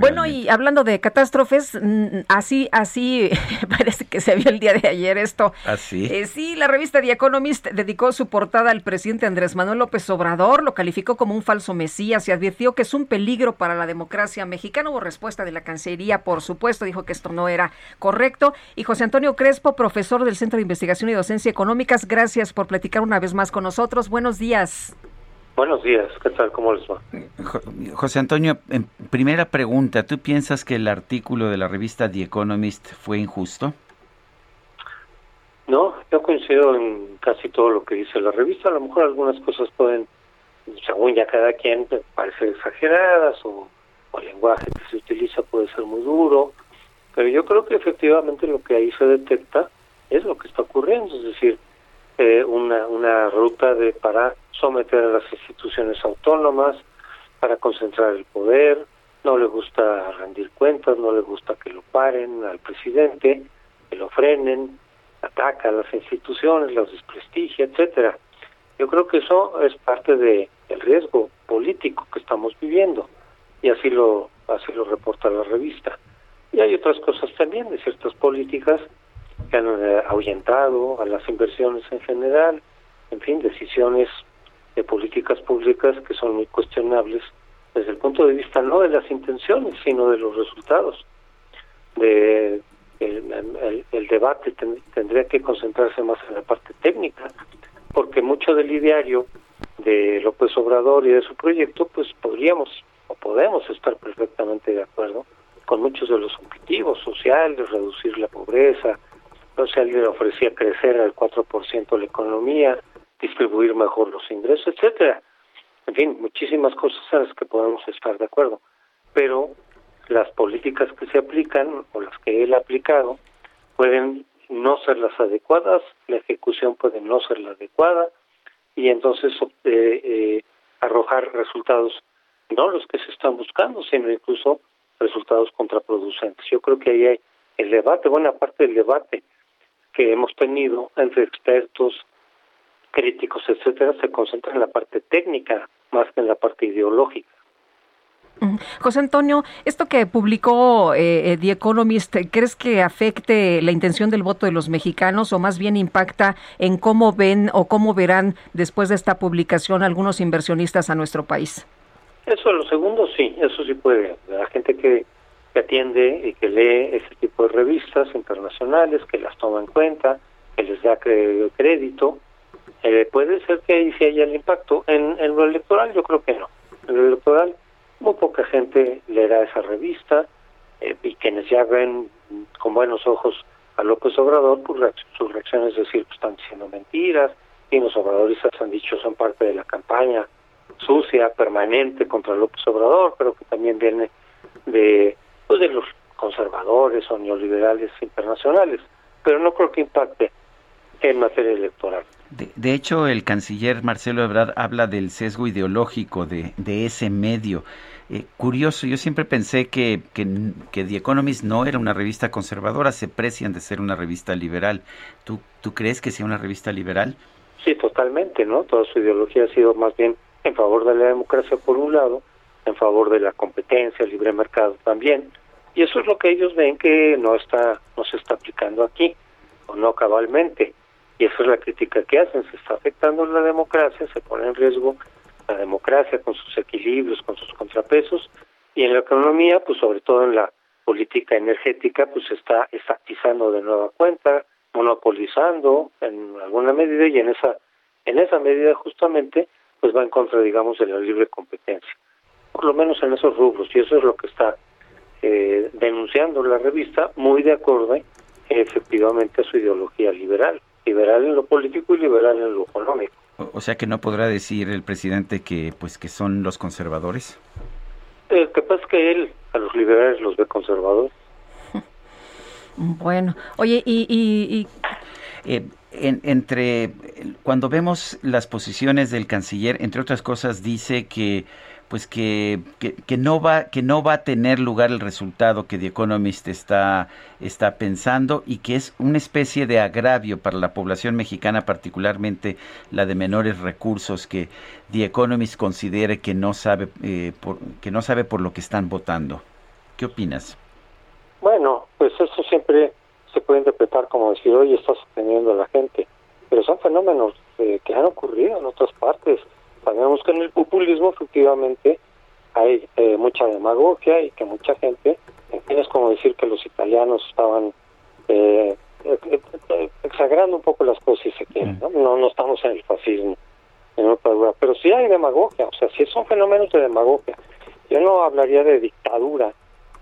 Bueno, y hablando de catástrofes, mm, así, así parece que se vio el día de ayer esto. ¿Así? Eh, sí, la revista The Economist dedicó su portada al presidente Andrés Manuel López Obrador, lo calificó como un falso mesías y advirtió que es un peligro para la democracia mexicana. Hubo respuesta de la Cancillería, por supuesto, dijo que esto no era correcto. Y José Antonio Crespo, profesor del Centro de Investigación y Docencia Económicas, gracias por platicar una vez más con nosotros. Buenos días. Buenos días, ¿qué tal? ¿Cómo les va? Jo- José Antonio, en primera pregunta, ¿tú piensas que el artículo de la revista The Economist fue injusto? No, yo coincido en casi todo lo que dice la revista. A lo mejor algunas cosas pueden, según ya cada quien, parecer exageradas o, o el lenguaje que se utiliza puede ser muy duro. Pero yo creo que efectivamente lo que ahí se detecta es lo que está ocurriendo, es decir, eh, una, una ruta de para someter a las instituciones autónomas, para concentrar el poder, no le gusta rendir cuentas, no le gusta que lo paren al presidente, que lo frenen, ataca a las instituciones, las desprestigia, etcétera. Yo creo que eso es parte de el riesgo político que estamos viviendo y así lo así lo reporta la revista. Y hay otras cosas también de ciertas políticas que han eh, ahuyentado a las inversiones en general, en fin, decisiones de políticas públicas que son muy cuestionables desde el punto de vista no de las intenciones, sino de los resultados. De el, debate ten- tendría que concentrarse más en la parte técnica, porque mucho del ideario de López Obrador y de su proyecto, pues podríamos o podemos estar perfectamente de acuerdo con muchos de los objetivos sociales, reducir la pobreza, o sea, le ofrecía crecer al 4% la economía, distribuir mejor los ingresos, etcétera. En fin, muchísimas cosas en las que podemos estar de acuerdo. Pero las políticas que se aplican o las que él ha aplicado pueden no ser las adecuadas, la ejecución puede no ser la adecuada y entonces eh, eh, arrojar resultados no los que se están buscando, sino incluso resultados contraproducentes. Yo creo que ahí hay el debate, buena parte del debate que hemos tenido entre expertos, críticos, etcétera, se concentra en la parte técnica más que en la parte ideológica. José Antonio, esto que publicó eh, eh, The Economist, ¿crees que afecte la intención del voto de los mexicanos o más bien impacta en cómo ven o cómo verán después de esta publicación algunos inversionistas a nuestro país? Eso, lo segundo, sí, eso sí puede. La gente que, que atiende y que lee ese tipo de revistas internacionales, que las toma en cuenta, que les da crédito, eh, puede ser que ahí sí haya el impacto. En, en lo electoral yo creo que no. En lo electoral muy poca gente leerá esa revista eh, y quienes ya ven con buenos ojos a López Obrador, pues reacc- su reacción es decir, pues están diciendo mentiras, y los obradoristas han dicho son parte de la campaña sucia, permanente contra López Obrador, pero que también viene de, pues de los conservadores o neoliberales internacionales, pero no creo que impacte en materia electoral. De, de hecho, el canciller Marcelo Ebrard habla del sesgo ideológico de, de ese medio. Eh, curioso, yo siempre pensé que, que, que The Economist no era una revista conservadora, se precian de ser una revista liberal. ¿Tú, ¿Tú crees que sea una revista liberal? Sí, totalmente, ¿no? Toda su ideología ha sido más bien en favor de la democracia por un lado, en favor de la competencia, el libre mercado también, y eso es lo que ellos ven que no está, no se está aplicando aquí, o no cabalmente, y esa es la crítica que hacen, se está afectando la democracia, se pone en riesgo la democracia con sus equilibrios, con sus contrapesos, y en la economía, pues sobre todo en la política energética, pues se está estatizando de nueva cuenta, monopolizando en alguna medida y en esa en esa medida justamente pues va en contra digamos de la libre competencia por lo menos en esos rubros y eso es lo que está eh, denunciando la revista muy de acuerdo eh, efectivamente a su ideología liberal liberal en lo político y liberal en lo económico O, sea que no podrá decir el presidente que pues que son los conservadores. Pasa es que él a los liberales los ve conservadores. Bueno, oye, y... y, eh, entre cuando vemos las posiciones del canciller, entre otras cosas, dice que pues que, que, no va que no va a tener lugar el resultado que The Economist está está pensando y que es una especie de agravio para la población mexicana particularmente la de menores recursos que The Economist considere que no sabe eh, por, que no sabe por lo que están votando. Qué opinas bueno pues eso siempre se puede interpretar como decir oye está sosteniendo a la gente pero son fenómenos eh, que han ocurrido en otras partes Sabemos que en el populismo efectivamente hay eh, mucha demagogia y que mucha gente, es como decir que los italianos estaban eh, exagerando un poco las cosas si se quiere, ¿no? ¿no? No estamos en el fascismo, en otra lugar, pero sí hay demagogia, o sea, sí son fenómenos de demagogia. Yo no hablaría de dictadura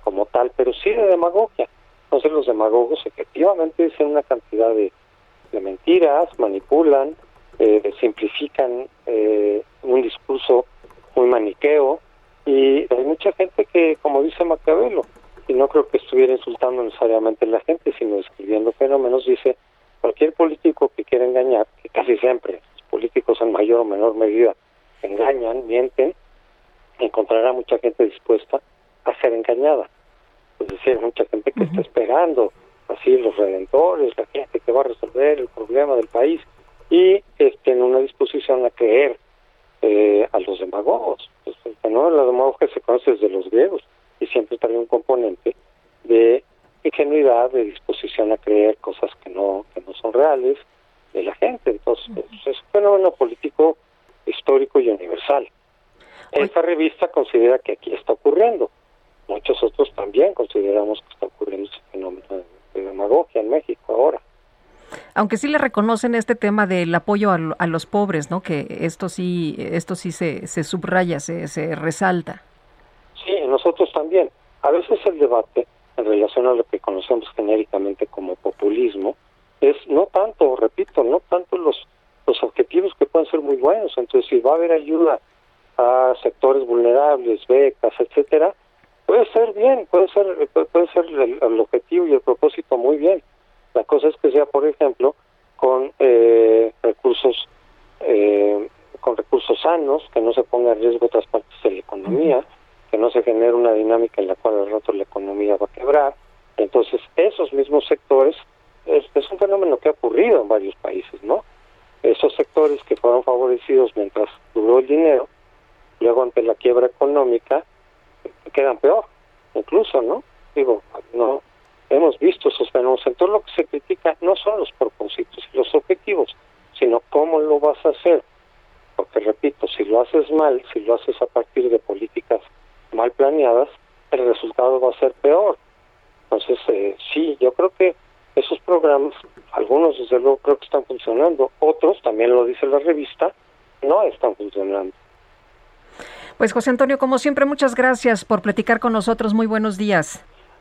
como tal, pero sí de demagogia. Entonces los demagogos efectivamente dicen una cantidad de, de mentiras, manipulan, eh, simplifican eh, un discurso muy maniqueo y hay mucha gente que, como dice Maquiavelo, y no creo que estuviera insultando necesariamente a la gente, sino describiendo fenómenos, dice, cualquier político que quiera engañar, que casi siempre los políticos en mayor o menor medida engañan, mienten, encontrará mucha gente dispuesta a ser engañada. Es decir, mucha gente que está esperando, así los redentores, la gente que va a resolver el problema del país, y este, en una disposición a creer eh, a los demagogos. Pues, ¿no? La demagogia se conoce desde los griegos y siempre trae un componente de ingenuidad, de disposición a creer cosas que no, que no son reales de la gente. Entonces, pues, es un fenómeno político histórico y universal. Esta revista considera que aquí está ocurriendo. Muchos otros también consideramos que está ocurriendo ese fenómeno de demagogia en México ahora aunque sí le reconocen este tema del apoyo a, los pobres, ¿no? Que esto sí, esto sí se, se subraya, se, se resalta. Sí, nosotros también. A veces el debate en relación a lo que conocemos genéricamente como populismo es no tanto, repito, no tanto los los objetivos que pueden ser muy buenos. Entonces, si va a haber ayuda a sectores vulnerables, becas, etcétera, puede ser bien, puede ser puede ser el objetivo y el propósito muy bien la cosa es que sea, por ejemplo, con eh, recursos eh, con recursos sanos, que no se ponga en riesgo otras partes de la economía, que no se genere una dinámica en la cual al rato la economía va a quebrar. Entonces, esos mismos sectores, es, es un fenómeno que ha ocurrido en varios países, ¿no? Esos sectores que fueron favorecidos mientras duró el dinero, luego ante la quiebra económica, quedan peor, incluso, ¿no? Digo, no, hemos visto esos fenómenos. Entonces lo que se critica no son los propósitos y los objetivos, sino cómo lo vas a hacer. Porque repito, si lo haces mal, si lo haces a partir de políticas mal planeadas, el resultado va a ser peor. Entonces, eh, sí, yo creo que esos programas, algunos desde luego creo que están funcionando, otros, también lo dice la revista, no están funcionando. Pues José Antonio, como siempre, muchas gracias por platicar con nosotros. Muy buenos días.